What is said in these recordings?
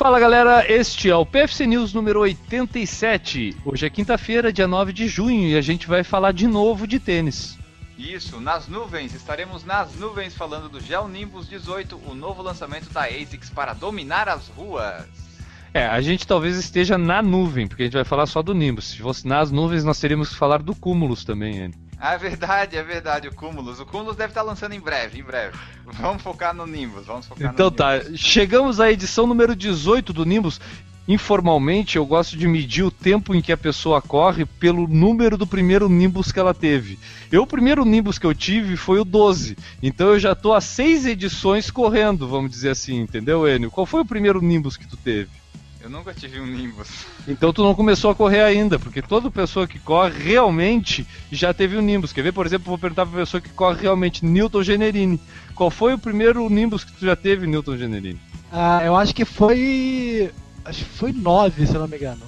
Fala galera, este é o PFC News número 87. Hoje é quinta-feira, dia 9 de junho, e a gente vai falar de novo de tênis. Isso, nas nuvens, estaremos nas nuvens falando do Gel Nimbus 18, o novo lançamento da ASICS para dominar as ruas. É, a gente talvez esteja na nuvem, porque a gente vai falar só do Nimbus. Se fosse nas nuvens, nós teríamos que falar do Cúmulos também, Anne. Ah, é verdade, é verdade, o Cúmulos. O Cúmulos deve estar lançando em breve, em breve. Vamos focar no Nimbus, vamos focar então tá, Nimbus. chegamos à edição número 18 do Nimbus. Informalmente, eu gosto de medir o tempo em que a pessoa corre pelo número do primeiro Nimbus que ela teve. Eu, o primeiro Nimbus que eu tive foi o 12. Então eu já tô há seis edições correndo, vamos dizer assim, entendeu, Enio? Qual foi o primeiro Nimbus que tu teve? Eu nunca tive um Nimbus. Então tu não começou a correr ainda, porque toda pessoa que corre realmente já teve um Nimbus. Quer ver, por exemplo, vou perguntar pra pessoa que corre realmente, Newton Generini. Qual foi o primeiro Nimbus que tu já teve, Newton Generini? Ah, eu acho que foi. Acho que foi 9, se eu não me engano.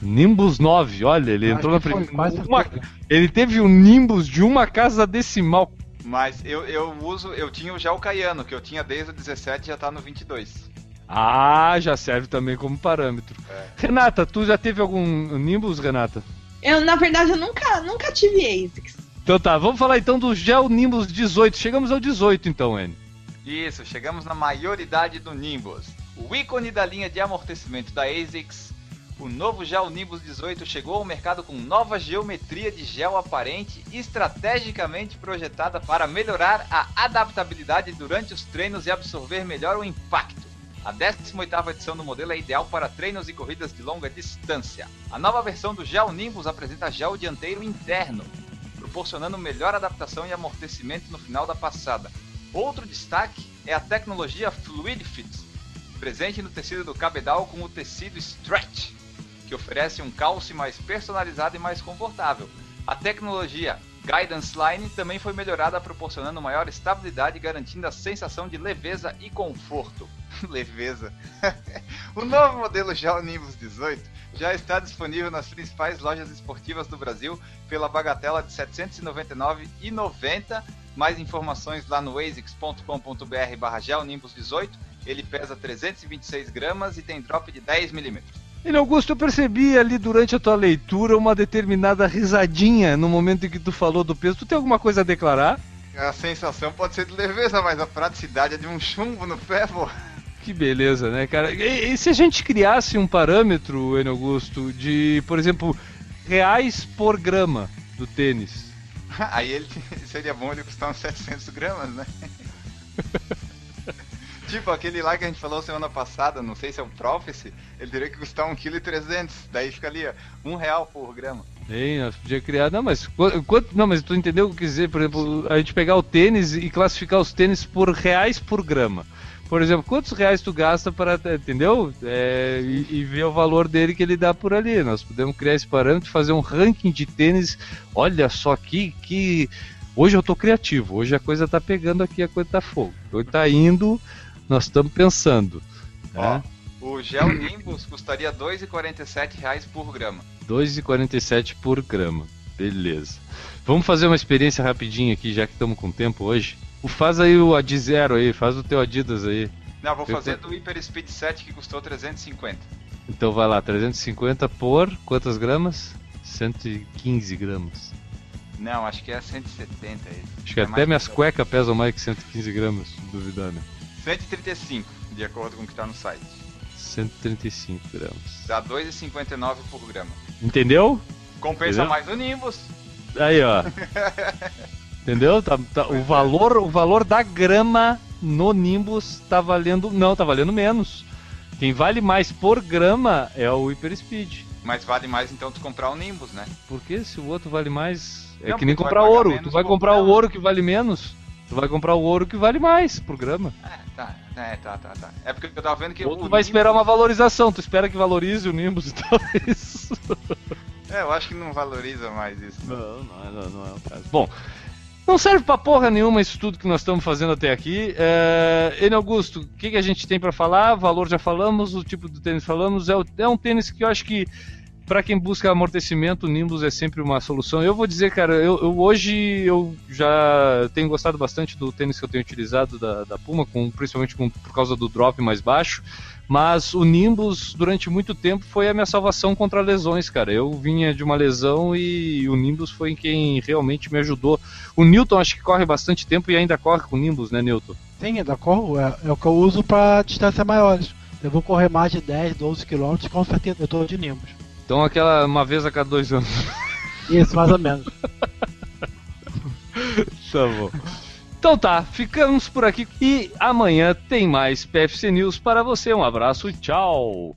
Nimbus 9, olha, ele Acho entrou na primeira. uma-. Ele teve um Nimbus de uma casa decimal. Mas eu, eu uso, eu tinha o Gel Caiano, que eu tinha desde o 17 e já tá no 22. Ah, já serve também como parâmetro. É. Renata, tu já teve algum Nimbus, Renata? Eu, na verdade, eu nunca, nunca tive ASICS. Então tá, vamos falar então do Gel Nimbus 18. Chegamos ao 18 então, N. Isso, chegamos na maioridade do Nimbus. O ícone da linha de amortecimento da ASICS, o novo Gel Nimbus 18 chegou ao mercado com nova geometria de gel aparente estrategicamente projetada para melhorar a adaptabilidade durante os treinos e absorver melhor o impacto. A 18ª edição do modelo é ideal para treinos e corridas de longa distância. A nova versão do Gel Nimbus apresenta gel dianteiro interno, proporcionando melhor adaptação e amortecimento no final da passada. Outro destaque é a tecnologia Fluid Fit, presente no tecido do cabedal com o tecido Stretch, que oferece um calce mais personalizado e mais confortável. A tecnologia Guidance Line também foi melhorada proporcionando maior estabilidade e garantindo a sensação de leveza e conforto. leveza. o novo modelo Gel Nimbus 18 já está disponível nas principais lojas esportivas do Brasil pela bagatela de R$ 799,90. Mais informações lá no asics.com.br barra Gel Nimbus 18. Ele pesa 326 gramas e tem drop de 10 milímetros. Ele Augusto, eu percebi ali durante a tua leitura uma determinada risadinha no momento em que tu falou do peso. Tu tem alguma coisa a declarar? A sensação pode ser de leveza, mas a praticidade é de um chumbo no pé, pô. Que beleza, né, cara? E, e se a gente criasse um parâmetro, Enio Augusto, de, por exemplo, reais por grama do tênis? Aí ele seria bom ele custar uns 700 gramas, né? Tipo aquele lá que a gente falou semana passada, não sei se é o Prophecy, ele teria que custar 1,3 kg. Daí fica ali, ó, um real por grama. Hein, nós podíamos criar. Não, mas qu- quanto. Não, mas tu entendeu o que quis dizer? Por exemplo, a gente pegar o tênis e classificar os tênis por reais por grama. Por exemplo, quantos reais tu gasta para. Entendeu? É, e, e ver o valor dele que ele dá por ali. Nós podemos criar esse parâmetro fazer um ranking de tênis. Olha só que. que... Hoje eu tô criativo, hoje a coisa tá pegando aqui, a coisa tá fogo. Hoje tá indo, nós estamos pensando. Ó, Né? o Gel Nimbus custaria 2,47 reais por grama. 2,47 por grama. Beleza. Vamos fazer uma experiência rapidinha aqui, já que estamos com tempo hoje. Faz aí o Ad Zero aí, faz o teu Adidas aí. Não, vou Eu fazer tô- do Hyper Speed 7 que custou 350. Então vai lá, 350 por quantas gramas? 115 gramas. Não, acho que é 170 esse. Acho que É até minhas cuecas pesam mais que 115 gramas, duvidar, né? 135, de acordo com o que está no site. 135 gramas. Dá 2,59 por grama. Entendeu? Compensa Entendeu? mais o Nimbus. Aí, ó. Entendeu? Tá, tá- o, valor, o valor da grama no Nimbus tá valendo. Não, tá valendo menos. Quem vale mais por grama é o Hyper Speed. Mas vale mais então tu comprar o Nimbus, né? Porque se o outro vale mais. É Não, que nem comprar ouro. Tu vai comprar o ouro que vale menos. Tu vai comprar o ouro que vale mais por grama. É, tá, é, tá, tá, tá. É porque eu tava vendo que Ou o tu vai Nimbus- esperar uma valorização. Tu espera que valorize o Nimbus então é isso. É, eu acho que não valoriza mais isso. Não, não, é- não, não é o caso. Bom, não serve pra porra nenhuma isso tudo que nós estamos fazendo até aqui. É... Augusto, o que, que a gente tem pra falar? Valor já falamos, o tipo do tênis falamos. É, o- é um tênis que eu acho que para quem busca amortecimento, o Nimbus é sempre uma solução. Eu vou dizer, cara, eu, eu, hoje eu já tenho gostado bastante do tênis que eu tenho utilizado da, da Puma, com, principalmente com, por causa do drop mais baixo. Mas o Nimbus, durante muito tempo, foi a minha salvação contra lesões, cara. Eu vinha de uma lesão e o Nimbus foi quem realmente me ajudou. O Newton acho que corre bastante tempo e ainda corre com o Nimbus, né, Newton? Sim, ainda corro. É, é o que eu uso para distâncias maiores. Eu vou correr mais de 10, 12 km, com certeza eu tô de Nimbus. Então aquela uma vez a cada dois anos. Isso, mais ou menos. tá bom. Então tá, ficamos por aqui e amanhã tem mais PFC News para você. Um abraço e tchau!